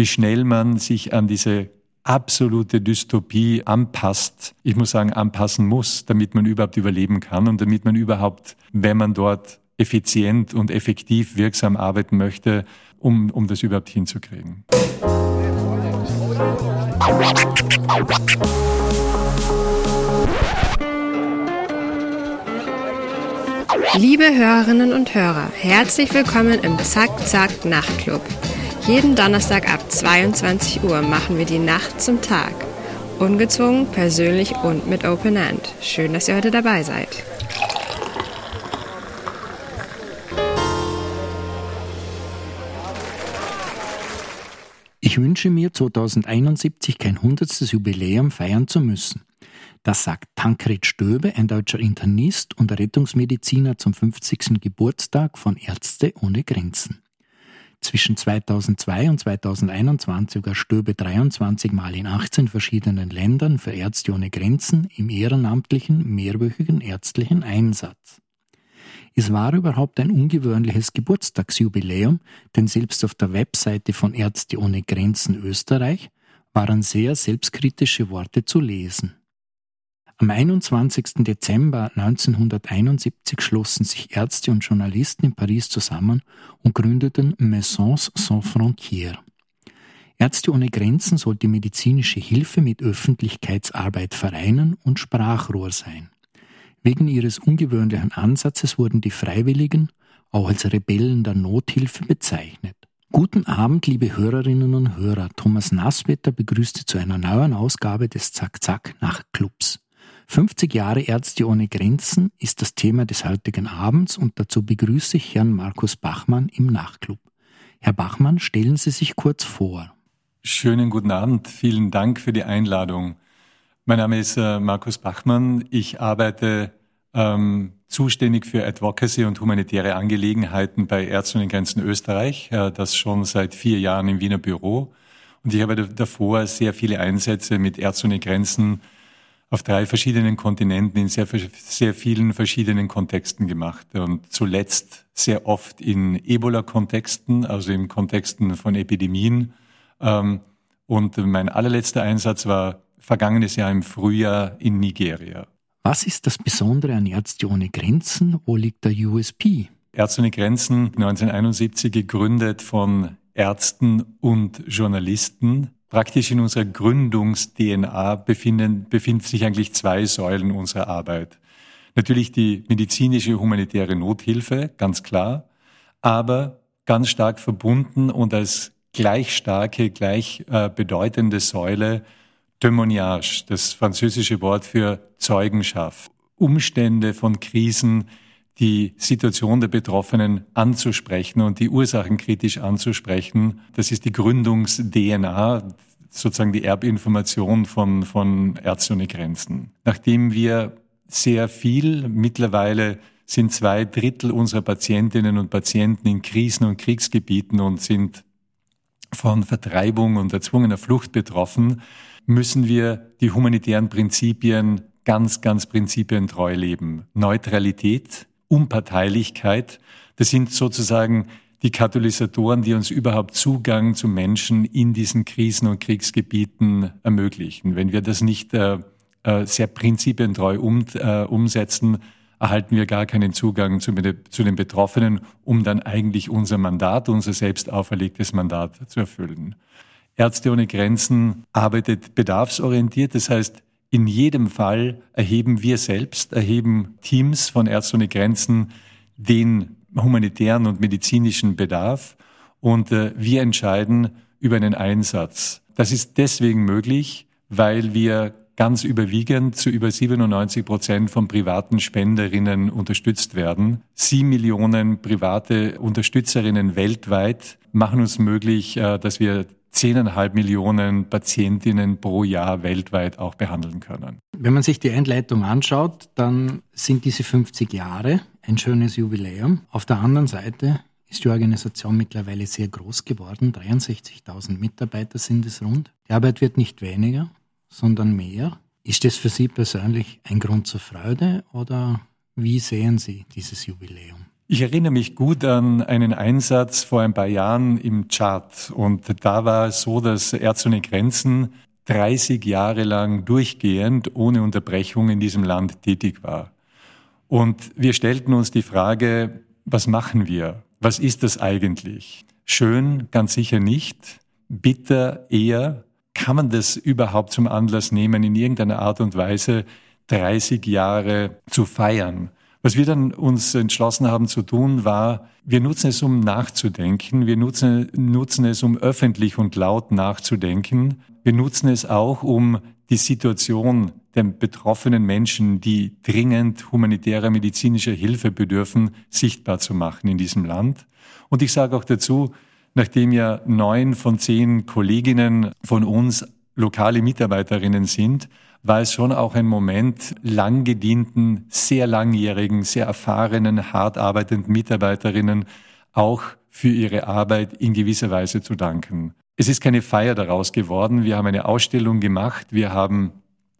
wie schnell man sich an diese absolute Dystopie anpasst. Ich muss sagen, anpassen muss, damit man überhaupt überleben kann und damit man überhaupt, wenn man dort effizient und effektiv wirksam arbeiten möchte, um, um das überhaupt hinzukriegen. Liebe Hörerinnen und Hörer, herzlich willkommen im Zack Zack Nachtclub. Jeden Donnerstag ab 22 Uhr machen wir die Nacht zum Tag. Ungezwungen, persönlich und mit Open End. Schön, dass ihr heute dabei seid. Ich wünsche mir 2071 kein hundertstes Jubiläum feiern zu müssen. Das sagt Tankred Stöbe, ein deutscher Internist und Rettungsmediziner zum 50. Geburtstag von Ärzte ohne Grenzen. Zwischen 2002 und 2021 war Stöbe 23 Mal in 18 verschiedenen Ländern für Ärzte ohne Grenzen im ehrenamtlichen, mehrwöchigen ärztlichen Einsatz. Es war überhaupt ein ungewöhnliches Geburtstagsjubiläum, denn selbst auf der Webseite von Ärzte ohne Grenzen Österreich waren sehr selbstkritische Worte zu lesen. Am 21. Dezember 1971 schlossen sich Ärzte und Journalisten in Paris zusammen und gründeten Maisons Sans Frontières. Ärzte ohne Grenzen sollte medizinische Hilfe mit Öffentlichkeitsarbeit vereinen und Sprachrohr sein. Wegen ihres ungewöhnlichen Ansatzes wurden die Freiwilligen auch als Rebellen der Nothilfe bezeichnet. Guten Abend, liebe Hörerinnen und Hörer. Thomas Nasswetter begrüßte zu einer neuen Ausgabe des Zack-Zack Nachtclubs. 50 Jahre Ärzte ohne Grenzen ist das Thema des heutigen Abends und dazu begrüße ich Herrn Markus Bachmann im Nachtclub. Herr Bachmann, stellen Sie sich kurz vor. Schönen guten Abend, vielen Dank für die Einladung. Mein Name ist äh, Markus Bachmann. Ich arbeite ähm, zuständig für Advocacy und humanitäre Angelegenheiten bei Ärzte ohne Grenzen Österreich, äh, das schon seit vier Jahren im Wiener Büro. Und ich habe davor sehr viele Einsätze mit Ärzte ohne Grenzen auf drei verschiedenen Kontinenten in sehr, sehr vielen verschiedenen Kontexten gemacht und zuletzt sehr oft in Ebola-Kontexten, also in Kontexten von Epidemien. Ähm, und mein allerletzter Einsatz war vergangenes Jahr im Frühjahr in Nigeria. Was ist das Besondere an Ärzte ohne Grenzen? Wo liegt der USP? Ärzte ohne Grenzen 1971 gegründet von Ärzten und Journalisten Praktisch in unserer Gründungs-DNA befinden, befinden sich eigentlich zwei Säulen unserer Arbeit. Natürlich die medizinische humanitäre Nothilfe, ganz klar, aber ganz stark verbunden und als gleich starke, gleich äh, bedeutende Säule Témoignage, das französische Wort für Zeugenschaft. Umstände von Krisen, die Situation der Betroffenen anzusprechen und die Ursachen kritisch anzusprechen. Das ist die Gründungs-DNA, sozusagen die Erbinformation von, von Ärzte ohne Grenzen. Nachdem wir sehr viel, mittlerweile sind zwei Drittel unserer Patientinnen und Patienten in Krisen- und Kriegsgebieten und sind von Vertreibung und erzwungener Flucht betroffen, müssen wir die humanitären Prinzipien ganz, ganz prinzipientreu leben. Neutralität, Unparteilichkeit, das sind sozusagen die Katalysatoren, die uns überhaupt Zugang zu Menschen in diesen Krisen- und Kriegsgebieten ermöglichen. Wenn wir das nicht äh, äh sehr prinzipientreu um, äh, umsetzen, erhalten wir gar keinen Zugang zu, zu, den Betroffenen, um dann eigentlich unser Mandat, unser selbst auferlegtes Mandat zu erfüllen. Ärzte ohne Grenzen arbeitet bedarfsorientiert, das heißt, in jedem Fall erheben wir selbst, erheben Teams von Ärzte ohne Grenzen den humanitären und medizinischen Bedarf und äh, wir entscheiden über einen Einsatz. Das ist deswegen möglich, weil wir ganz überwiegend zu über 97 Prozent von privaten Spenderinnen unterstützt werden. Sieben Millionen private Unterstützerinnen weltweit machen uns möglich, äh, dass wir zehneinhalb Millionen Patientinnen pro Jahr weltweit auch behandeln können. Wenn man sich die Einleitung anschaut, dann sind diese 50 Jahre ein schönes Jubiläum. Auf der anderen Seite ist die Organisation mittlerweile sehr groß geworden. 63.000 Mitarbeiter sind es rund. Die Arbeit wird nicht weniger, sondern mehr. Ist das für Sie persönlich ein Grund zur Freude oder wie sehen Sie dieses Jubiläum? Ich erinnere mich gut an einen Einsatz vor ein paar Jahren im Chart. Und da war es so, dass Ärzte ohne Grenzen 30 Jahre lang durchgehend ohne Unterbrechung in diesem Land tätig war. Und wir stellten uns die Frage, was machen wir? Was ist das eigentlich? Schön, ganz sicher nicht. Bitter eher. Kann man das überhaupt zum Anlass nehmen, in irgendeiner Art und Weise 30 Jahre zu feiern? Was wir dann uns entschlossen haben zu tun, war, wir nutzen es, um nachzudenken. Wir nutzen, nutzen es, um öffentlich und laut nachzudenken. Wir nutzen es auch, um die Situation der betroffenen Menschen, die dringend humanitärer medizinischer Hilfe bedürfen, sichtbar zu machen in diesem Land. Und ich sage auch dazu, nachdem ja neun von zehn Kolleginnen von uns lokale Mitarbeiterinnen sind, war es schon auch ein Moment, lang gedienten, sehr langjährigen, sehr erfahrenen, hart arbeitenden Mitarbeiterinnen auch für ihre Arbeit in gewisser Weise zu danken. Es ist keine Feier daraus geworden. Wir haben eine Ausstellung gemacht. Wir haben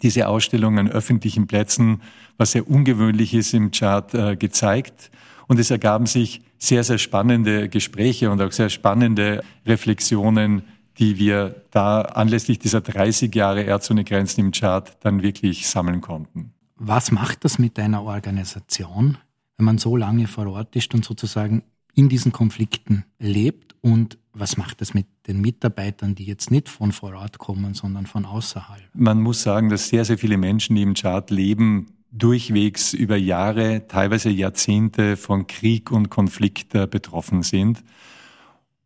diese Ausstellung an öffentlichen Plätzen, was sehr ungewöhnlich ist im Chart, äh, gezeigt. Und es ergaben sich sehr, sehr spannende Gespräche und auch sehr spannende Reflexionen die wir da anlässlich dieser 30 Jahre ohne Grenzen im Chart dann wirklich sammeln konnten. Was macht das mit einer Organisation, wenn man so lange vor Ort ist und sozusagen in diesen Konflikten lebt? Und was macht das mit den Mitarbeitern, die jetzt nicht von vor Ort kommen, sondern von außerhalb? Man muss sagen, dass sehr, sehr viele Menschen, die im Chart leben, durchwegs über Jahre, teilweise Jahrzehnte von Krieg und Konflikt äh, betroffen sind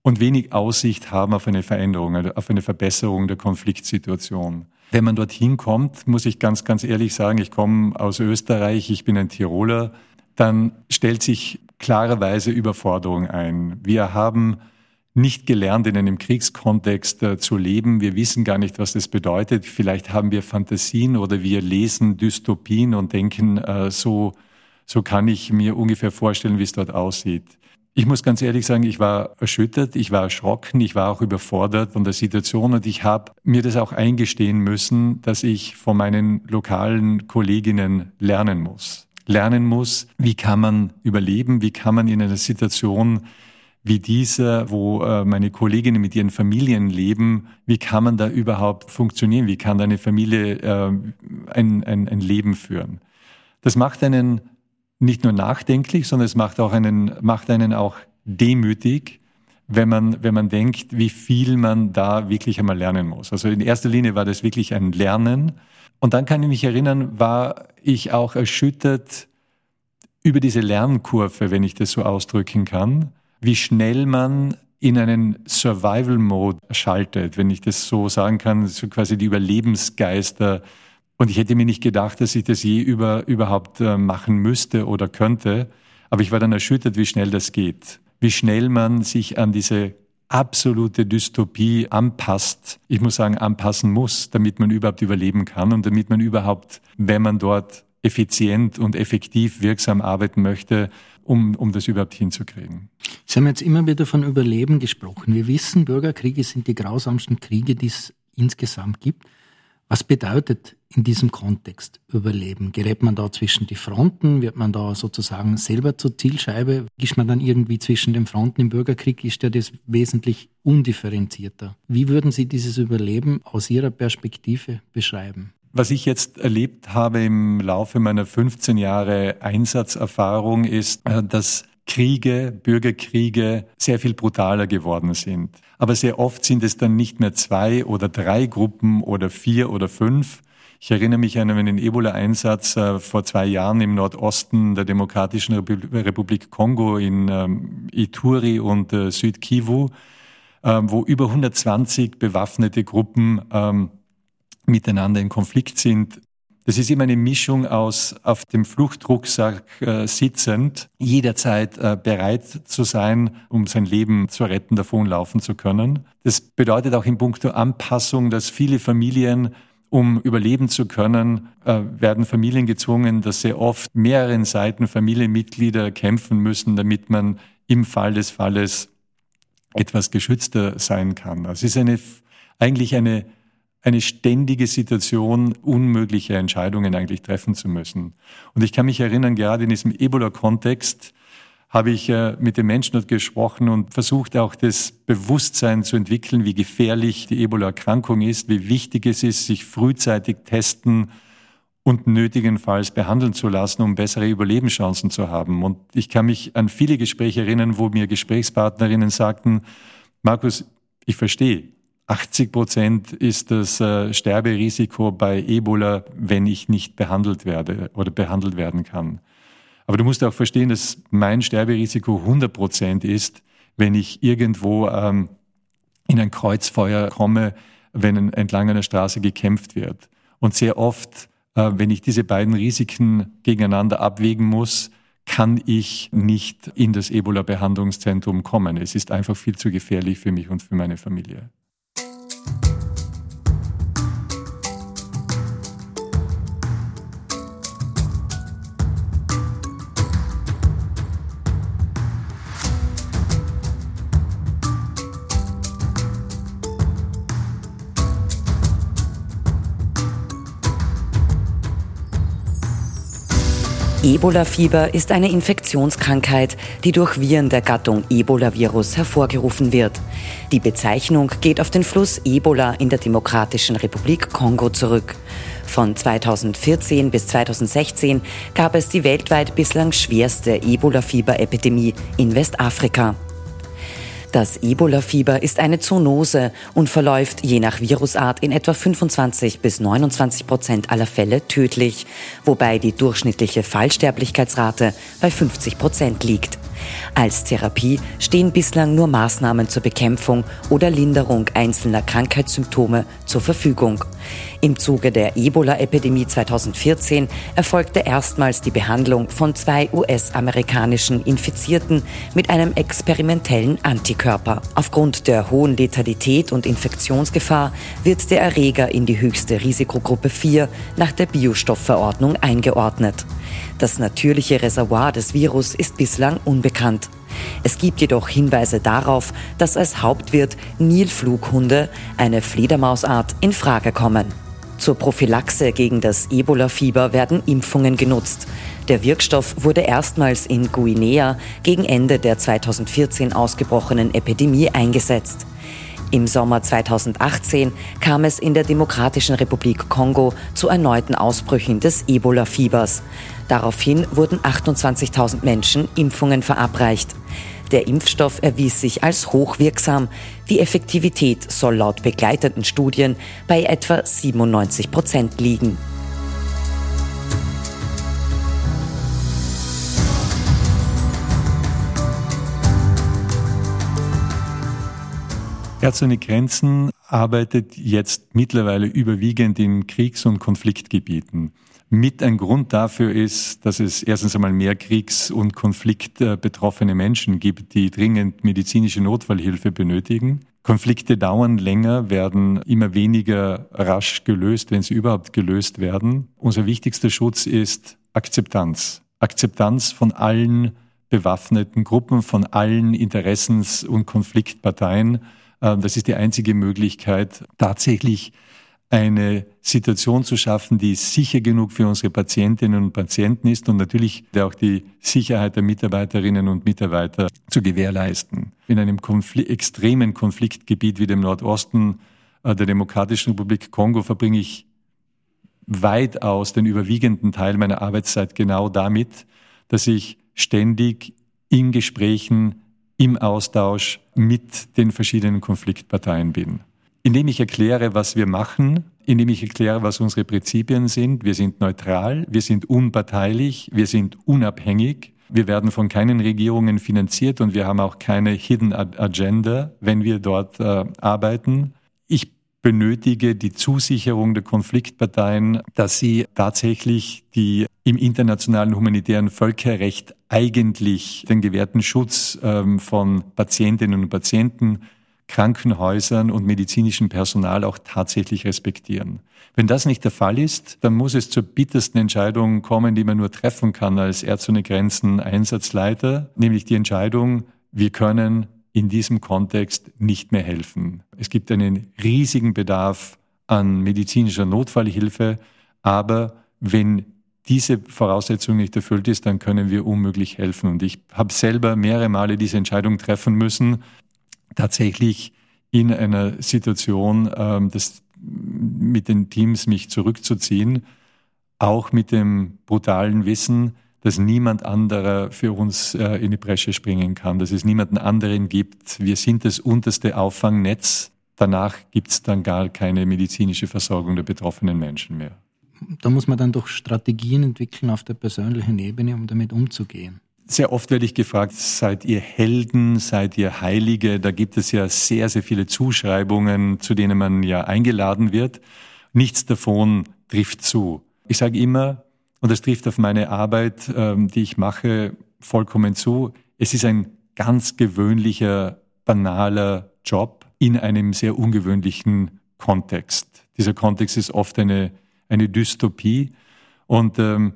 und wenig Aussicht haben auf eine Veränderung, also auf eine Verbesserung der Konfliktsituation. Wenn man dorthin kommt, muss ich ganz, ganz ehrlich sagen, ich komme aus Österreich, ich bin ein Tiroler, dann stellt sich klarerweise Überforderung ein. Wir haben nicht gelernt, in einem Kriegskontext äh, zu leben. Wir wissen gar nicht, was das bedeutet. Vielleicht haben wir Fantasien oder wir lesen Dystopien und denken, äh, so, so kann ich mir ungefähr vorstellen, wie es dort aussieht. Ich muss ganz ehrlich sagen, ich war erschüttert, ich war erschrocken, ich war auch überfordert von der Situation und ich habe mir das auch eingestehen müssen, dass ich von meinen lokalen Kolleginnen lernen muss. Lernen muss, wie kann man überleben, wie kann man in einer Situation wie dieser, wo äh, meine Kolleginnen mit ihren Familien leben, wie kann man da überhaupt funktionieren? Wie kann eine Familie äh, ein, ein, ein Leben führen? Das macht einen nicht nur nachdenklich, sondern es macht auch einen, macht einen auch demütig, wenn man, wenn man denkt, wie viel man da wirklich einmal lernen muss. Also in erster Linie war das wirklich ein Lernen. Und dann kann ich mich erinnern, war ich auch erschüttert über diese Lernkurve, wenn ich das so ausdrücken kann, wie schnell man in einen Survival-Mode schaltet, wenn ich das so sagen kann, so quasi die Überlebensgeister und ich hätte mir nicht gedacht, dass ich das je über, überhaupt äh, machen müsste oder könnte. Aber ich war dann erschüttert, wie schnell das geht. Wie schnell man sich an diese absolute Dystopie anpasst. Ich muss sagen, anpassen muss, damit man überhaupt überleben kann und damit man überhaupt, wenn man dort effizient und effektiv wirksam arbeiten möchte, um, um das überhaupt hinzukriegen. Sie haben jetzt immer wieder von Überleben gesprochen. Wir wissen, Bürgerkriege sind die grausamsten Kriege, die es insgesamt gibt. Was bedeutet in diesem Kontext Überleben? Gerät man da zwischen die Fronten? Wird man da sozusagen selber zur Zielscheibe? Ist man dann irgendwie zwischen den Fronten im Bürgerkrieg? Ist ja das wesentlich undifferenzierter. Wie würden Sie dieses Überleben aus Ihrer Perspektive beschreiben? Was ich jetzt erlebt habe im Laufe meiner 15 Jahre Einsatzerfahrung ist, äh, dass Kriege, Bürgerkriege sehr viel brutaler geworden sind. Aber sehr oft sind es dann nicht mehr zwei oder drei Gruppen oder vier oder fünf. Ich erinnere mich an einen Ebola-Einsatz äh, vor zwei Jahren im Nordosten der Demokratischen Republik Kongo in ähm, Ituri und äh, Südkivu, äh, wo über 120 bewaffnete Gruppen ähm, miteinander in Konflikt sind. Das ist immer eine Mischung aus auf dem Fluchtrucksack äh, sitzend, jederzeit äh, bereit zu sein, um sein Leben zu retten, davonlaufen zu können. Das bedeutet auch in puncto Anpassung, dass viele Familien um überleben zu können, äh, werden Familien gezwungen, dass sehr oft mehreren Seiten Familienmitglieder kämpfen müssen, damit man im Fall des Falles etwas geschützter sein kann. Also es ist eine, eigentlich eine eine ständige Situation, unmögliche Entscheidungen eigentlich treffen zu müssen. Und ich kann mich erinnern, gerade in diesem Ebola-Kontext habe ich äh, mit den Menschen dort gesprochen und versucht auch das Bewusstsein zu entwickeln, wie gefährlich die Ebola-Erkrankung ist, wie wichtig es ist, sich frühzeitig testen und nötigenfalls behandeln zu lassen, um bessere Überlebenschancen zu haben. Und ich kann mich an viele Gespräche erinnern, wo mir Gesprächspartnerinnen sagten, Markus, ich verstehe, 80 Prozent ist das äh, Sterberisiko bei Ebola, wenn ich nicht behandelt werde oder behandelt werden kann. Aber du musst auch verstehen, dass mein Sterberisiko 100 Prozent ist, wenn ich irgendwo ähm, in ein Kreuzfeuer komme, wenn entlang einer Straße gekämpft wird. Und sehr oft, äh, wenn ich diese beiden Risiken gegeneinander abwägen muss, kann ich nicht in das Ebola-Behandlungszentrum kommen. Es ist einfach viel zu gefährlich für mich und für meine Familie. Ebola-Fieber ist eine Infektionskrankheit, die durch Viren der Gattung Ebola-Virus hervorgerufen wird. Die Bezeichnung geht auf den Fluss Ebola in der Demokratischen Republik Kongo zurück. Von 2014 bis 2016 gab es die weltweit bislang schwerste Ebola-Fieber-Epidemie in Westafrika. Das Ebola-Fieber ist eine Zoonose und verläuft je nach Virusart in etwa 25 bis 29 Prozent aller Fälle tödlich, wobei die durchschnittliche Fallsterblichkeitsrate bei 50 Prozent liegt. Als Therapie stehen bislang nur Maßnahmen zur Bekämpfung oder Linderung einzelner Krankheitssymptome zur Verfügung. Im Zuge der Ebola-Epidemie 2014 erfolgte erstmals die Behandlung von zwei US-amerikanischen Infizierten mit einem experimentellen Antikörper. Aufgrund der hohen Letalität und Infektionsgefahr wird der Erreger in die höchste Risikogruppe 4 nach der Biostoffverordnung eingeordnet. Das natürliche Reservoir des Virus ist bislang unbekannt. Es gibt jedoch Hinweise darauf, dass als Hauptwirt Nilflughunde, eine Fledermausart, in Frage kommen. Zur Prophylaxe gegen das Ebola-Fieber werden Impfungen genutzt. Der Wirkstoff wurde erstmals in Guinea gegen Ende der 2014 ausgebrochenen Epidemie eingesetzt. Im Sommer 2018 kam es in der Demokratischen Republik Kongo zu erneuten Ausbrüchen des Ebola-Fiebers. Daraufhin wurden 28.000 Menschen Impfungen verabreicht. Der Impfstoff erwies sich als hochwirksam. Die Effektivität soll laut begleitenden Studien bei etwa 97 Prozent liegen. Ärzte ohne Grenzen arbeitet jetzt mittlerweile überwiegend in Kriegs- und Konfliktgebieten. Mit ein Grund dafür ist, dass es erstens einmal mehr Kriegs- und Konfliktbetroffene Menschen gibt, die dringend medizinische Notfallhilfe benötigen. Konflikte dauern länger, werden immer weniger rasch gelöst, wenn sie überhaupt gelöst werden. Unser wichtigster Schutz ist Akzeptanz. Akzeptanz von allen bewaffneten Gruppen, von allen Interessens- und Konfliktparteien ähm, das ist die einzige Möglichkeit, tatsächlich eine Situation zu schaffen, die sicher genug für unsere Patientinnen und Patienten ist und natürlich auch die Sicherheit der Mitarbeiterinnen und Mitarbeiter zu gewährleisten. In einem Konfl extremen Konfliktgebiet wie dem Nordosten äh, der Demokratischen Republik Kongo verbringe ich weitaus den überwiegenden Teil meiner Arbeitszeit genau damit, dass ich ständig in Gesprächen im Austausch mit den verschiedenen Konfliktparteien bin. Indem ich erkläre, was wir machen, indem ich erkläre, was unsere Prinzipien sind. Wir sind neutral, wir sind unparteilich, wir sind unabhängig. Wir werden von keinen Regierungen finanziert und wir haben auch keine Hidden Agenda, wenn wir dort äh, arbeiten. Ich benötige die Zusicherung der Konfliktparteien, dass sie tatsächlich die im internationalen humanitären Völkerrecht eigentlich den gewährten Schutz ähm, von Patientinnen und Patienten, Krankenhäusern und medizinischem Personal auch tatsächlich respektieren. Wenn das nicht der Fall ist, dann muss es zur bittersten Entscheidung kommen, die man nur treffen kann als Ärzte ohne Grenzen Einsatzleiter, nämlich die Entscheidung, wir können in diesem Kontext nicht mehr helfen. Es gibt einen riesigen Bedarf an medizinischer Notfallhilfe, aber wenn diese Voraussetzung nicht erfüllt ist, dann können wir unmöglich helfen. Und ich habe selber mehrere Male diese Entscheidung treffen müssen, tatsächlich in einer Situation, ähm, das mit den Teams mich zurückzuziehen, auch mit dem brutalen Wissen, dass niemand anderer für uns äh, in die Bresche springen kann, dass es niemanden anderen gibt. Wir sind das unterste Auffangnetz. Danach gibt es dann gar keine medizinische Versorgung der betroffenen Menschen mehr. Da muss man dann doch Strategien entwickeln auf der persönlichen Ebene, um damit umzugehen. Sehr oft werde ich gefragt, seid ihr Helden, seid ihr Heilige? Da gibt es ja sehr, sehr viele Zuschreibungen, zu denen man ja eingeladen wird. Nichts davon trifft zu. Ich sage immer, und das trifft auf meine Arbeit, ähm, die ich mache, vollkommen zu, es ist ein ganz gewöhnlicher, banaler Job in einem sehr ungewöhnlichen Kontext. Dieser Kontext ist oft eine, eine Dystopie. Und ähm,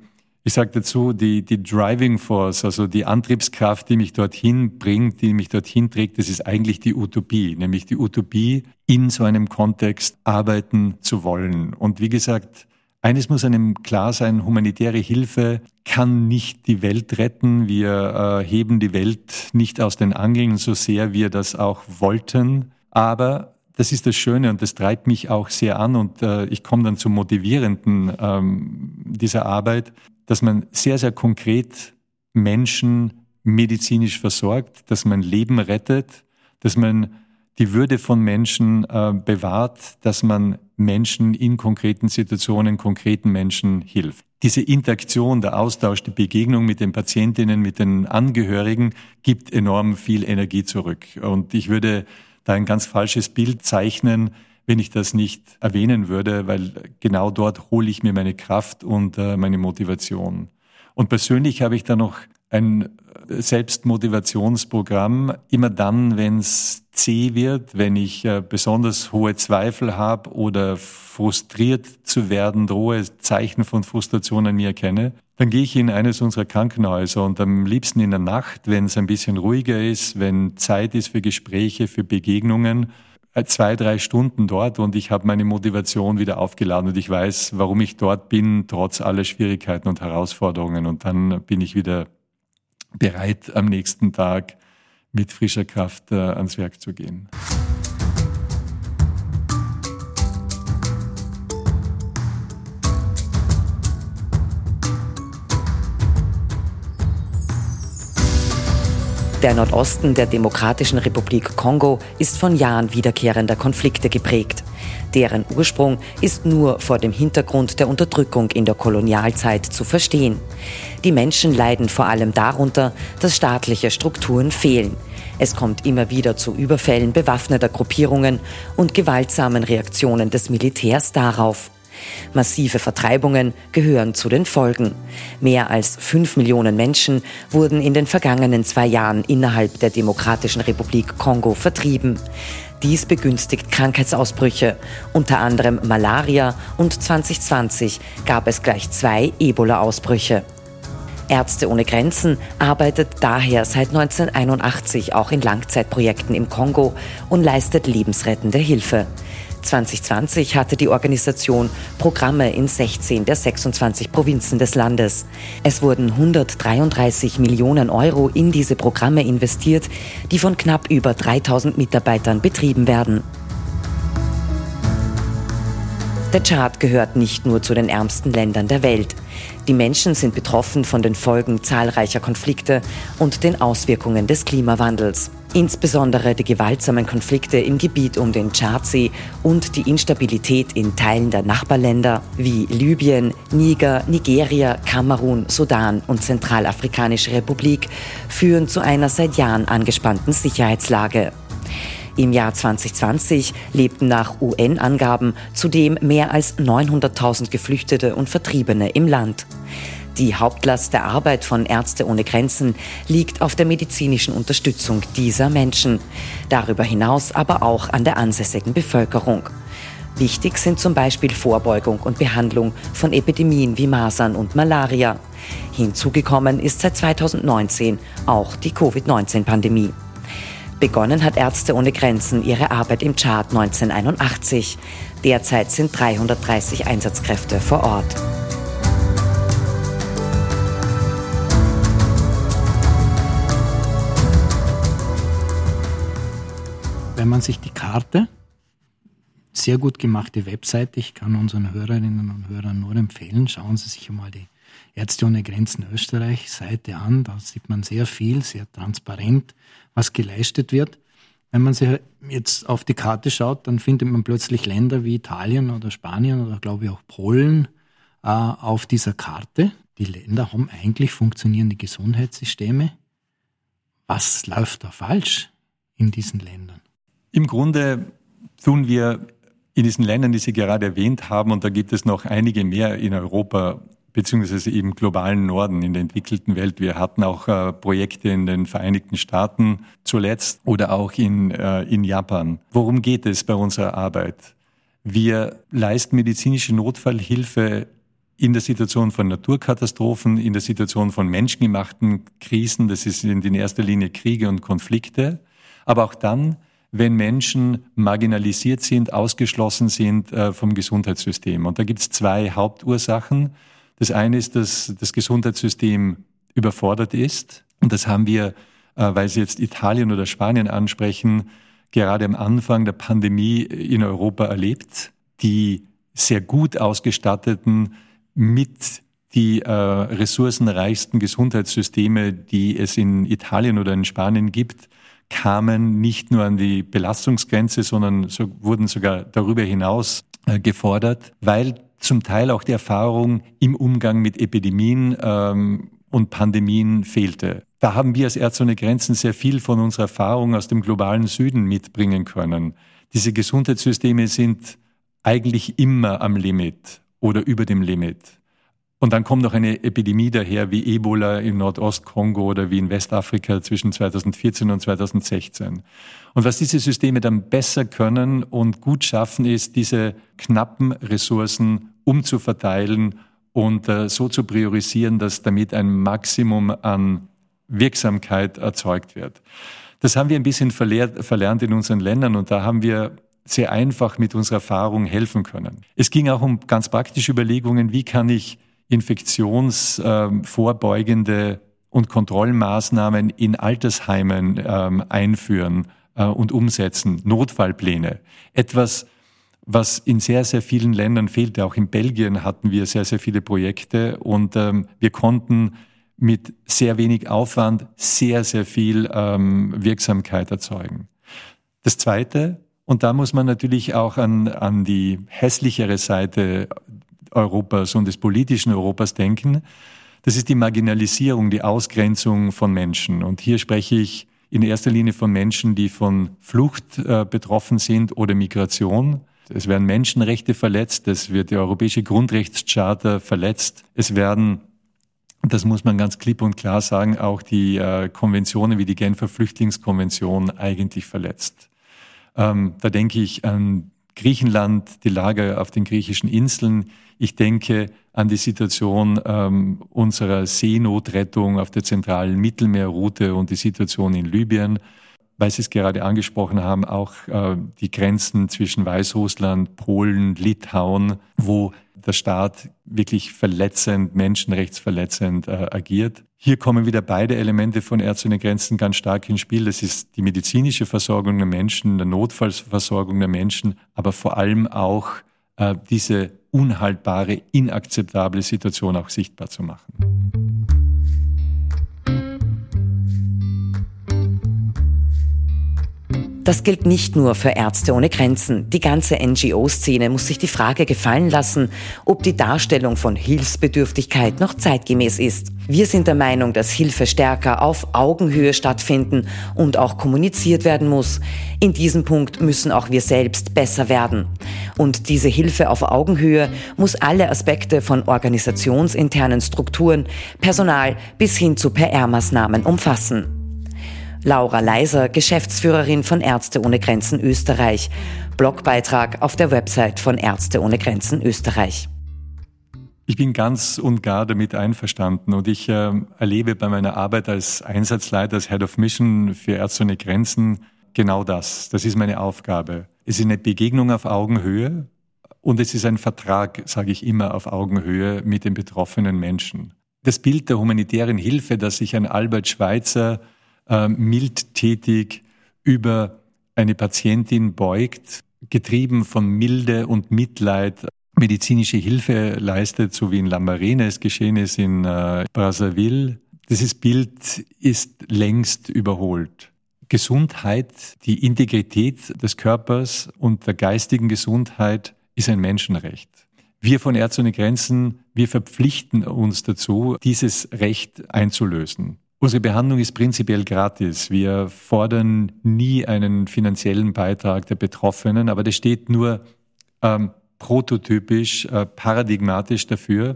ich sage dazu, die, die Driving Force, also die Antriebskraft, die mich dorthin bringt, die mich dorthin trägt, das ist eigentlich die Utopie, nämlich die Utopie, in so einem Kontext arbeiten zu wollen. Und wie gesagt, eines muss einem klar sein, humanitäre Hilfe kann nicht die Welt retten. Wir äh, heben die Welt nicht aus den Angeln, so sehr wir das auch wollten. Aber das ist das Schöne und das treibt mich auch sehr an und äh, ich komme dann zum Motivierenden ähm, dieser Arbeit dass man sehr, sehr konkret Menschen medizinisch versorgt, dass man Leben rettet, dass man die Würde von Menschen äh, bewahrt, dass man Menschen in konkreten Situationen, konkreten Menschen hilft. Diese Interaktion, der Austausch, die Begegnung mit den Patientinnen, mit den Angehörigen gibt enorm viel Energie zurück. Und ich würde da ein ganz falsches Bild zeichnen, wenn ich das nicht erwähnen würde, weil genau dort hole ich mir meine Kraft und äh, meine Motivation. Und persönlich habe ich da noch ein äh, Selbstmotivationsprogramm, immer dann, wenn es zäh wird, wenn ich äh, besonders hohe Zweifel habe oder frustriert zu werden drohe, Zeichen von Frustration an mir erkenne, dann gehe ich in eines unserer Krankenhäuser und am liebsten in der Nacht, wenn es ein bisschen ruhiger ist, wenn Zeit ist für Gespräche, für Begegnungen zwei, drei Stunden dort und ich habe meine Motivation wieder aufgeladen und ich weiß, warum ich dort bin, trotz aller Schwierigkeiten und Herausforderungen. Und dann bin ich wieder bereit, am nächsten Tag mit frischer Kraft äh, ans Werk zu gehen. Der Nordosten der Demokratischen Republik Kongo ist von Jahren wiederkehrender Konflikte geprägt. Deren Ursprung ist nur vor dem Hintergrund der Unterdrückung in der Kolonialzeit zu verstehen. Die Menschen leiden vor allem darunter, dass staatliche Strukturen fehlen. Es kommt immer wieder zu Überfällen bewaffneter Gruppierungen und gewaltsamen Reaktionen des Militärs darauf. Massive Vertreibungen gehören zu den Folgen. Mehr als fünf Millionen Menschen wurden in den vergangenen zwei Jahren innerhalb der Demokratischen Republik Kongo vertrieben. Dies begünstigt Krankheitsausbrüche, unter anderem Malaria und 2020 gab es gleich zwei Ebola-Ausbrüche. Ärzte ohne Grenzen arbeitet daher seit 1981 auch in Langzeitprojekten im Kongo und leistet lebensrettende Hilfe. 2020 hatte die Organisation Programme in 16 der 26 Provinzen des Landes. Es wurden 133 Millionen Euro in diese Programme investiert, die von knapp über 3000 Mitarbeitern betrieben werden. Der Chad gehört nicht nur zu den ärmsten Ländern der Welt. Die Menschen sind betroffen von den Folgen zahlreicher Konflikte und den Auswirkungen des Klimawandels. Insbesondere die gewaltsamen Konflikte im Gebiet um den Tschadsee und die Instabilität in Teilen der Nachbarländer wie Libyen, Niger, Nigeria, Kamerun, Sudan und Zentralafrikanische Republik führen zu einer seit Jahren angespannten Sicherheitslage. Im Jahr 2020 lebten nach UN-Angaben zudem mehr als 900.000 Geflüchtete und Vertriebene im Land. Die Hauptlast der Arbeit von Ärzte ohne Grenzen liegt auf der medizinischen Unterstützung dieser Menschen, darüber hinaus aber auch an der ansässigen Bevölkerung. Wichtig sind zum Beispiel Vorbeugung und Behandlung von Epidemien wie Masern und Malaria. Hinzugekommen ist seit 2019 auch die Covid-19-Pandemie. Begonnen hat Ärzte ohne Grenzen ihre Arbeit im Chart 1981. Derzeit sind 330 Einsatzkräfte vor Ort. Wenn man sich die Karte, sehr gut gemachte Webseite, ich kann unseren Hörerinnen und Hörern nur empfehlen, schauen Sie sich einmal die Ärzte ohne Grenzen Österreich Seite an, da sieht man sehr viel, sehr transparent, was geleistet wird. Wenn man sich jetzt auf die Karte schaut, dann findet man plötzlich Länder wie Italien oder Spanien oder glaube ich auch Polen äh, auf dieser Karte. Die Länder haben eigentlich funktionierende Gesundheitssysteme. Was läuft da falsch in diesen Ländern? Im Grunde tun wir in diesen Ländern, die Sie gerade erwähnt haben, und da gibt es noch einige mehr in Europa, beziehungsweise im globalen Norden, in der entwickelten Welt. Wir hatten auch äh, Projekte in den Vereinigten Staaten zuletzt oder auch in, äh, in Japan. Worum geht es bei unserer Arbeit? Wir leisten medizinische Notfallhilfe in der Situation von Naturkatastrophen, in der Situation von menschengemachten Krisen, das sind in erster Linie Kriege und Konflikte, aber auch dann, wenn Menschen marginalisiert sind, ausgeschlossen sind äh, vom Gesundheitssystem. Und da gibt es zwei Hauptursachen. Das eine ist, dass das Gesundheitssystem überfordert ist. Und das haben wir, äh, weil Sie jetzt Italien oder Spanien ansprechen, gerade am Anfang der Pandemie in Europa erlebt. Die sehr gut ausgestatteten, mit die äh, ressourcenreichsten Gesundheitssysteme, die es in Italien oder in Spanien gibt, kamen nicht nur an die Belastungsgrenze, sondern so, wurden sogar darüber hinaus äh, gefordert, weil zum Teil auch die Erfahrung im Umgang mit Epidemien ähm, und Pandemien fehlte. Da haben wir als Ärzte ohne Grenzen sehr viel von unserer Erfahrung aus dem globalen Süden mitbringen können. Diese Gesundheitssysteme sind eigentlich immer am Limit oder über dem Limit. Und dann kommt noch eine Epidemie daher wie Ebola im Nordostkongo oder wie in Westafrika zwischen 2014 und 2016. Und was diese Systeme dann besser können und gut schaffen, ist, diese knappen Ressourcen umzuverteilen und äh, so zu priorisieren, dass damit ein Maximum an Wirksamkeit erzeugt wird. Das haben wir ein bisschen verlehrt, verlernt in unseren Ländern und da haben wir sehr einfach mit unserer Erfahrung helfen können. Es ging auch um ganz praktische Überlegungen, wie kann ich infektionsvorbeugende und Kontrollmaßnahmen in Altersheimen ähm, einführen äh, und umsetzen, Notfallpläne. Etwas, was in sehr, sehr vielen Ländern fehlte. Auch in Belgien hatten wir sehr, sehr viele Projekte und ähm, wir konnten mit sehr wenig Aufwand sehr, sehr viel ähm, Wirksamkeit erzeugen. Das Zweite, und da muss man natürlich auch an, an die hässlichere Seite Europas und des politischen Europas denken. Das ist die Marginalisierung, die Ausgrenzung von Menschen. Und hier spreche ich in erster Linie von Menschen, die von Flucht äh, betroffen sind oder Migration. Es werden Menschenrechte verletzt, es wird die Europäische Grundrechtscharta verletzt, es werden, das muss man ganz klipp und klar sagen, auch die äh, Konventionen wie die Genfer Flüchtlingskonvention eigentlich verletzt. Ähm, da denke ich an Griechenland, die Lage auf den griechischen Inseln. Ich denke an die Situation ähm, unserer Seenotrettung auf der zentralen Mittelmeerroute und die Situation in Libyen. Weil Sie es gerade angesprochen haben, auch äh, die Grenzen zwischen Weißrussland, Polen, Litauen, wo der Staat wirklich verletzend, menschenrechtsverletzend äh, agiert. Hier kommen wieder beide Elemente von Ärzte ohne Grenzen ganz stark ins Spiel. Das ist die medizinische Versorgung der Menschen, der Notfallsversorgung der Menschen, aber vor allem auch äh, diese unhaltbare, inakzeptable Situation auch sichtbar zu machen. Das gilt nicht nur für Ärzte ohne Grenzen. Die ganze NGO-Szene muss sich die Frage gefallen lassen, ob die Darstellung von Hilfsbedürftigkeit noch zeitgemäß ist. Wir sind der Meinung, dass Hilfe stärker auf Augenhöhe stattfinden und auch kommuniziert werden muss. In diesem Punkt müssen auch wir selbst besser werden. Und diese Hilfe auf Augenhöhe muss alle Aspekte von organisationsinternen Strukturen, Personal bis hin zu PR-Maßnahmen umfassen. Laura Leiser, Geschäftsführerin von Ärzte ohne Grenzen Österreich. Blogbeitrag auf der Website von Ärzte ohne Grenzen Österreich. Ich bin ganz und gar damit einverstanden und ich äh, erlebe bei meiner Arbeit als Einsatzleiter, als Head of Mission für Ärzte ohne Grenzen genau das. Das ist meine Aufgabe. Es ist eine Begegnung auf Augenhöhe und es ist ein Vertrag, sage ich immer, auf Augenhöhe mit den betroffenen Menschen. Das Bild der humanitären Hilfe, das sich ein Albert Schweitzer äh, mildtätig über eine Patientin beugt, getrieben von Milde und Mitleid medizinische Hilfe leistet, so wie in Lambarene es geschehen ist in äh, Brazzaville. Dieses Bild ist längst überholt. Gesundheit, die Integrität des Körpers und der geistigen Gesundheit ist ein Menschenrecht. Wir von Ärzte ohne Grenzen, wir verpflichten uns dazu, dieses Recht einzulösen. Unsere Behandlung ist prinzipiell gratis. Wir fordern nie einen finanziellen Beitrag der Betroffenen, aber das steht nur ähm, prototypisch, äh, paradigmatisch dafür,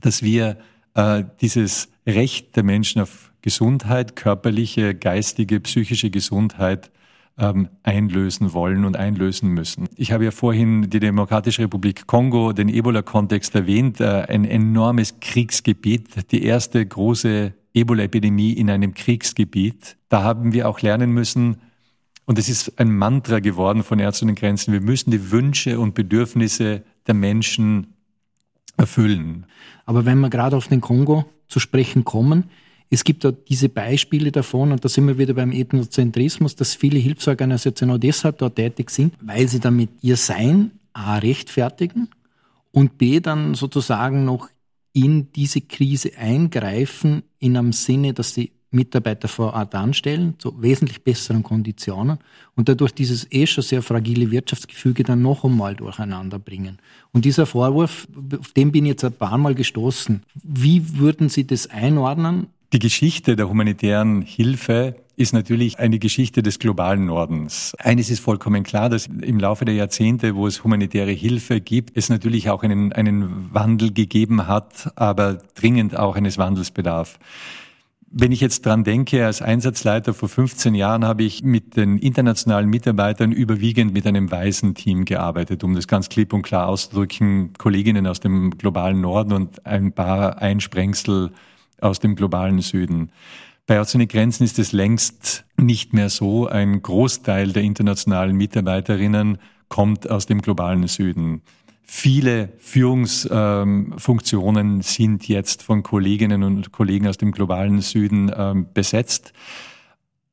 dass wir äh, dieses Recht der Menschen auf Gesundheit, körperliche, geistige, psychische Gesundheit ähm, einlösen wollen und einlösen müssen. Ich habe ja vorhin die Demokratische Republik Kongo, den Ebola-Kontext erwähnt, äh, ein enormes Kriegsgebiet, die erste große Ebola-Epidemie in einem Kriegsgebiet. Da haben wir auch lernen müssen, und es ist ein Mantra geworden von Ärzte ohne Grenzen, wir müssen die Wünsche und Bedürfnisse der Menschen erfüllen. Aber wenn wir gerade auf den Kongo zu sprechen kommen, es gibt da diese Beispiele davon, und da sind wir wieder beim Ethnozentrismus, dass viele Hilfsorganisationen auch deshalb dort tätig sind, weil sie damit ihr Sein A rechtfertigen und B dann sozusagen noch in diese Krise eingreifen, in einem Sinne, dass sie Mitarbeiter vor Ort anstellen, zu wesentlich besseren Konditionen und dadurch dieses eh schon sehr fragile Wirtschaftsgefüge dann noch einmal durcheinander bringen. Und dieser Vorwurf, auf den bin ich jetzt ein paar Mal gestoßen. Wie würden Sie das einordnen? Die Geschichte der humanitären Hilfe ist natürlich eine Geschichte des globalen Nordens. Eines ist vollkommen klar, dass im Laufe der Jahrzehnte, wo es humanitäre Hilfe gibt, es natürlich auch einen, einen Wandel gegeben hat, aber dringend auch eines Wandels bedarf. Wenn ich jetzt dran denke, als Einsatzleiter vor 15 Jahren habe ich mit den internationalen Mitarbeitern überwiegend mit einem weißen Team gearbeitet, um das ganz klipp und klar auszudrücken, Kolleginnen aus dem globalen Norden und ein paar Einsprengsel aus dem globalen Süden. Bei Ärzte Grenzen ist es längst nicht mehr so. Ein Großteil der internationalen Mitarbeiterinnen kommt aus dem globalen Süden. Viele Führungsfunktionen ähm, sind jetzt von Kolleginnen und Kollegen aus dem globalen Süden ähm, besetzt.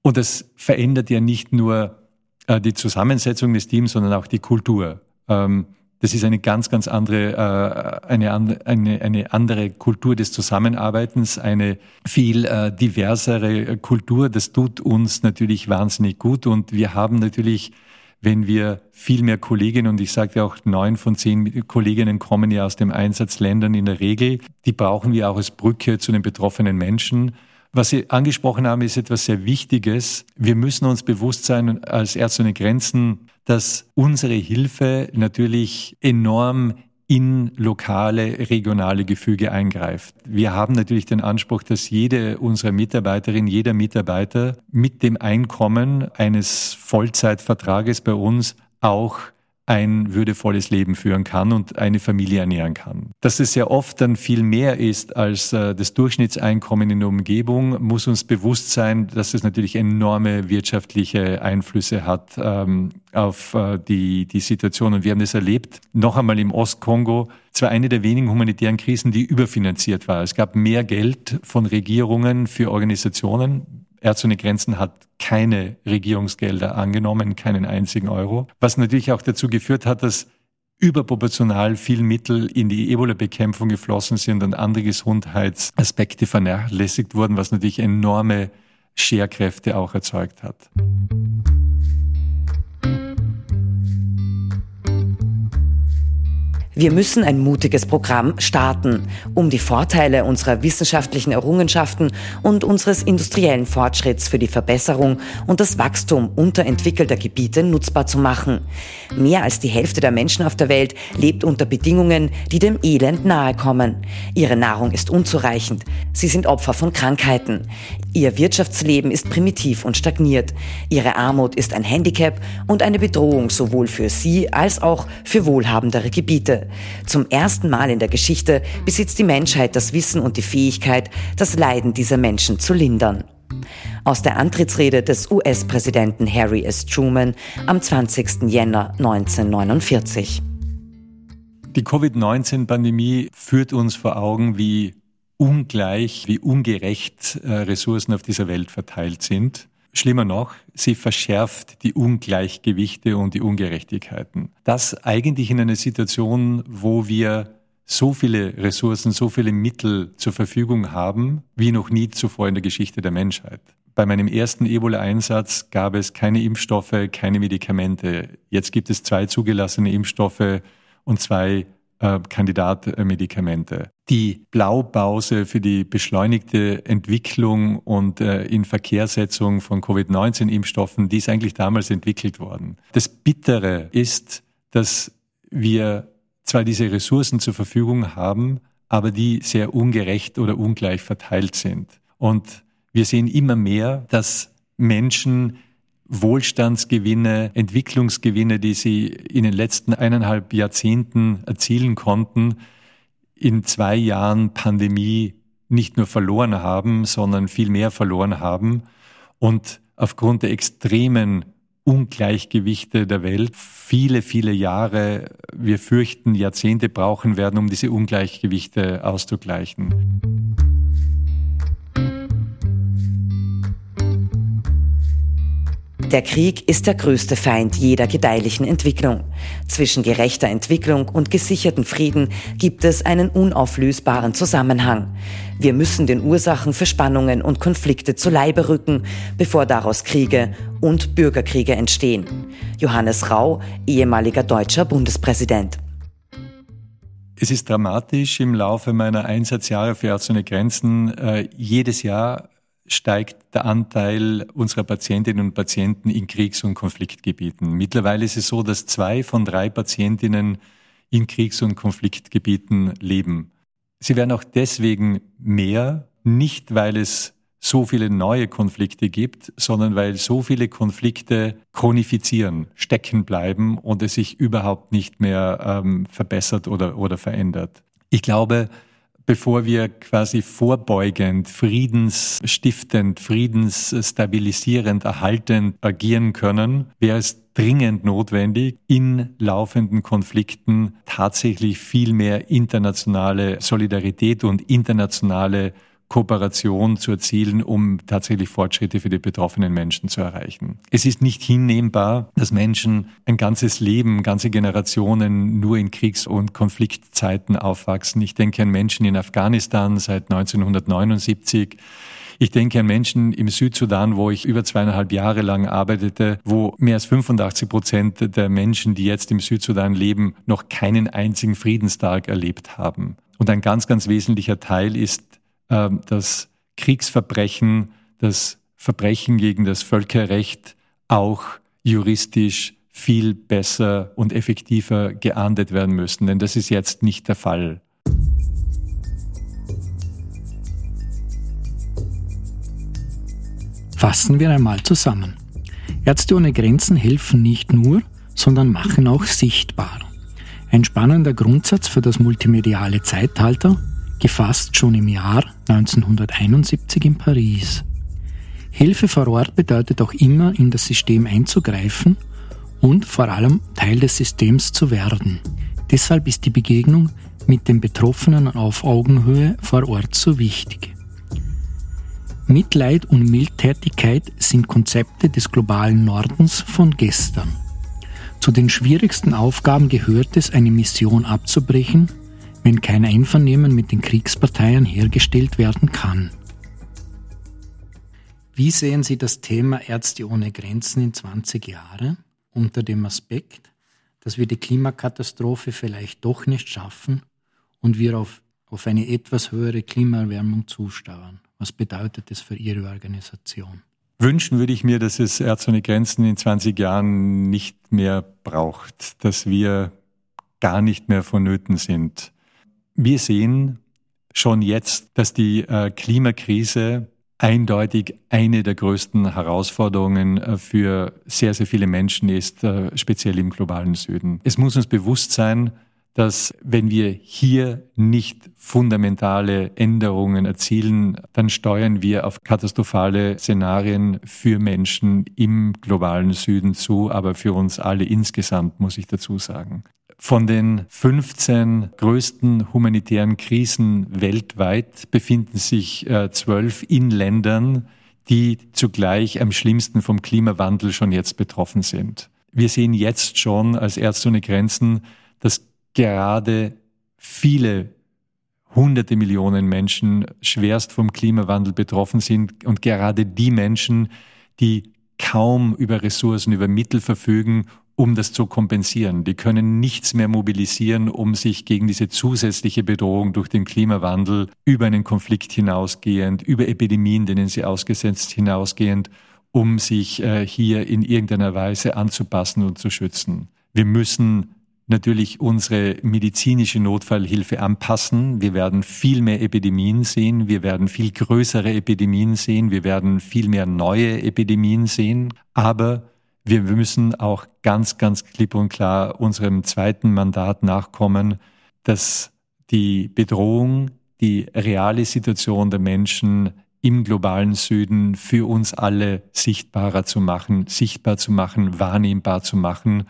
Und das verändert ja nicht nur äh, die Zusammensetzung des Teams, sondern auch die Kultur. Ähm, das ist eine ganz, ganz andere, äh, eine, eine, eine andere Kultur des Zusammenarbeitens, eine viel äh, diversere Kultur. Das tut uns natürlich wahnsinnig gut und wir haben natürlich wenn wir viel mehr Kolleginnen, und ich sagte auch, neun von zehn Kolleginnen kommen ja aus den Einsatzländern in der Regel, die brauchen wir auch als Brücke zu den betroffenen Menschen. Was Sie angesprochen haben, ist etwas sehr Wichtiges. Wir müssen uns bewusst sein als Ärzte ohne Grenzen, dass unsere Hilfe natürlich enorm in lokale, regionale Gefüge eingreift. Wir haben natürlich den Anspruch, dass jede unserer Mitarbeiterin, jeder Mitarbeiter mit dem Einkommen eines Vollzeitvertrages bei uns auch ein würdevolles Leben führen kann und eine Familie ernähren kann. Dass es sehr oft dann viel mehr ist als äh, das Durchschnittseinkommen in der Umgebung, muss uns bewusst sein, dass es natürlich enorme wirtschaftliche Einflüsse hat ähm, auf äh, die, die Situation. Und wir haben das erlebt, noch einmal im Ostkongo, zwar eine der wenigen humanitären Krisen, die überfinanziert war. Es gab mehr Geld von Regierungen für Organisationen, Ärzte ohne Grenzen hat keine Regierungsgelder angenommen, keinen einzigen Euro, was natürlich auch dazu geführt hat, dass überproportional viel Mittel in die Ebola-Bekämpfung geflossen sind und andere Gesundheitsaspekte vernachlässigt wurden, was natürlich enorme Scherkräfte auch erzeugt hat. Wir müssen ein mutiges Programm starten, um die Vorteile unserer wissenschaftlichen Errungenschaften und unseres industriellen Fortschritts für die Verbesserung und das Wachstum unterentwickelter Gebiete nutzbar zu machen. Mehr als die Hälfte der Menschen auf der Welt lebt unter Bedingungen, die dem Elend nahe kommen. Ihre Nahrung ist unzureichend. Sie sind Opfer von Krankheiten. Ihr Wirtschaftsleben ist primitiv und stagniert. Ihre Armut ist ein Handicap und eine Bedrohung sowohl für sie als auch für wohlhabendere Gebiete. Zum ersten Mal in der Geschichte besitzt die Menschheit das Wissen und die Fähigkeit, das Leiden dieser Menschen zu lindern. Aus der Antrittsrede des US-Präsidenten Harry S. Truman am 20. Jänner 1949. Die Covid-19-Pandemie führt uns vor Augen, wie ungleich, wie ungerecht äh, Ressourcen auf dieser Welt verteilt sind. schlimmer noch, sie verschärft die Ungleichgewichte und die Ungerechtigkeiten. Das eigentlich in einer Situation, wo wir so viele Ressourcen, so viele Mittel zur Verfügung haben, wie noch nie zuvor in der Geschichte der Menschheit. Bei meinem ersten Ebola-Einsatz gab es keine Impfstoffe, keine Medikamente. Jetzt gibt es zwei zugelassene Impfstoffe und zwei Kandidatmedikamente. Die Blaupause für die beschleunigte Entwicklung und äh, Inverkehrsetzung von Covid-19-Impfstoffen, die ist eigentlich damals entwickelt worden. Das Bittere ist, dass wir zwar diese Ressourcen zur Verfügung haben, aber die sehr ungerecht oder ungleich verteilt sind. Und wir sehen immer mehr, dass Menschen Wohlstandsgewinne, Entwicklungsgewinne, die sie in den letzten eineinhalb Jahrzehnten erzielen konnten, in zwei Jahren Pandemie nicht nur verloren haben, sondern viel mehr verloren haben und aufgrund der extremen Ungleichgewichte der Welt viele, viele Jahre, wir fürchten Jahrzehnte brauchen werden, um diese Ungleichgewichte auszugleichen. Der Krieg ist der größte Feind jeder gedeihlichen Entwicklung. Zwischen gerechter Entwicklung und gesicherten Frieden gibt es einen unauflösbaren Zusammenhang. Wir müssen den Ursachen für Spannungen und Konflikte zu Leibe rücken, bevor daraus Kriege und Bürgerkriege entstehen. Johannes Rau, ehemaliger deutscher Bundespräsident. Es ist dramatisch im Laufe meiner Einsatzjahre für Ärzte ohne Grenzen äh, jedes Jahr steigt der Anteil unserer Patientinnen und Patienten in Kriegs- und Konfliktgebieten. Mittlerweile ist es so, dass zwei von drei Patientinnen in Kriegs- und Konfliktgebieten leben. Sie werden auch deswegen mehr, nicht weil es so viele neue Konflikte gibt, sondern weil so viele Konflikte chronifizieren, stecken bleiben und es sich überhaupt nicht mehr ähm, verbessert oder, oder verändert. Ich glaube, bevor wir quasi vorbeugend, friedensstiftend, friedensstabilisierend, erhaltend agieren können, wäre es dringend notwendig, in laufenden Konflikten tatsächlich viel mehr internationale Solidarität und internationale Kooperation zu erzielen, um tatsächlich Fortschritte für die betroffenen Menschen zu erreichen. Es ist nicht hinnehmbar, dass Menschen ein ganzes Leben, ganze Generationen nur in Kriegs- und Konfliktzeiten aufwachsen. Ich denke an Menschen in Afghanistan seit 1979. Ich denke an Menschen im Südsudan, wo ich über zweieinhalb Jahre lang arbeitete, wo mehr als 85 Prozent der Menschen, die jetzt im Südsudan leben, noch keinen einzigen Friedenstag erlebt haben. Und ein ganz, ganz wesentlicher Teil ist ähm, das Kriegsverbrechen, das Verbrechen gegen das Völkerrecht auch juristisch viel besser und effektiver geahndet werden müssen. Denn das ist jetzt nicht der Fall. Fassen wir einmal zusammen. Ärzte ohne Grenzen helfen nicht nur, sondern machen auch sichtbar. Ein spannender Grundsatz für das multimediale Zeitalter, gefasst schon im Jahr 1971 in Paris. Hilfe vor Ort bedeutet auch immer, in das System einzugreifen und vor allem Teil des Systems zu werden. Deshalb ist die Begegnung mit den Betroffenen auf Augenhöhe vor Ort so wichtig. Mitleid und Mildtätigkeit sind Konzepte des globalen Nordens von gestern. Zu den schwierigsten Aufgaben gehört es, eine Mission abzubrechen wenn kein Einvernehmen mit den Kriegsparteien hergestellt werden kann. Wie sehen Sie das Thema Ärzte ohne Grenzen in 20 Jahren unter dem Aspekt, dass wir die Klimakatastrophe vielleicht doch nicht schaffen und wir auf, auf eine etwas höhere Klimaerwärmung zusteuern? Was bedeutet das für Ihre Organisation? Wünschen würde ich mir, dass es Ärzte ohne Grenzen in 20 Jahren nicht mehr braucht, dass wir gar nicht mehr vonnöten sind. Wir sehen schon jetzt, dass die äh, Klimakrise eindeutig eine der größten Herausforderungen äh, für sehr, sehr viele Menschen ist, äh, speziell im globalen Süden. Es muss uns bewusst sein, dass wenn wir hier nicht fundamentale Änderungen erzielen, dann steuern wir auf katastrophale Szenarien für Menschen im globalen Süden zu, aber für uns alle insgesamt, muss ich dazu sagen. Von den 15 größten humanitären Krisen weltweit befinden sich äh, zwölf in Ländern, die zugleich am schlimmsten vom Klimawandel schon jetzt betroffen sind. Wir sehen jetzt schon als Ärzte ohne Grenzen, dass gerade viele hunderte Millionen Menschen schwerst vom Klimawandel betroffen sind und gerade die Menschen, die kaum über Ressourcen, über Mittel verfügen, um das zu kompensieren. Die können nichts mehr mobilisieren, um sich gegen diese zusätzliche Bedrohung durch den Klimawandel über einen Konflikt hinausgehend, über Epidemien, denen sie ausgesetzt hinausgehend, um sich äh, hier in irgendeiner Weise anzupassen und zu schützen. Wir müssen natürlich unsere medizinische Notfallhilfe anpassen. Wir werden viel mehr Epidemien sehen, wir werden viel größere Epidemien sehen, wir werden viel mehr neue Epidemien sehen, aber wir müssen auch ganz, ganz klipp und klar unserem zweiten Mandat nachkommen, dass die Bedrohung, die reale Situation der Menschen im globalen Süden für uns alle sichtbarer zu machen, sichtbar zu machen, wahrnehmbar zu machen,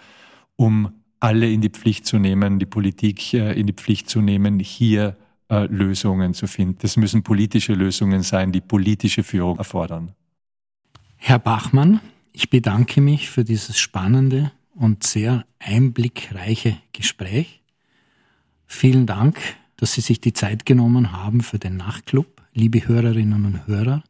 um alle in die Pflicht zu nehmen, die Politik äh, in die Pflicht zu nehmen, hier äh, Lösungen zu finden. Das müssen politische Lösungen sein, die politische Führung erfordern. Herr Bachmann, ich bedanke mich für dieses spannende und sehr einblickreiche Gespräch. Vielen Dank, dass Sie sich die Zeit genommen haben für den Nachtclub, liebe Hörerinnen und Hörer.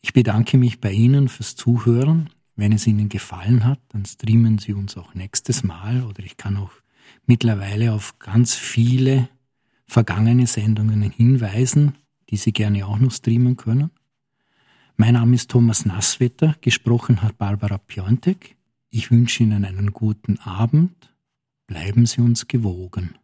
Ich bedanke mich bei Ihnen fürs Zuhören wenn es Ihnen gefallen hat, dann streamen Sie uns auch nächstes Mal oder ich kann auch mittlerweile auf ganz viele vergangene Sendungen hinweisen, die Sie gerne auch noch streamen können. Mein Name ist Thomas Nasswetter, gesprochen hat Barbara Piontek. Ich wünsche Ihnen einen guten Abend. Bleiben Sie uns gewogen.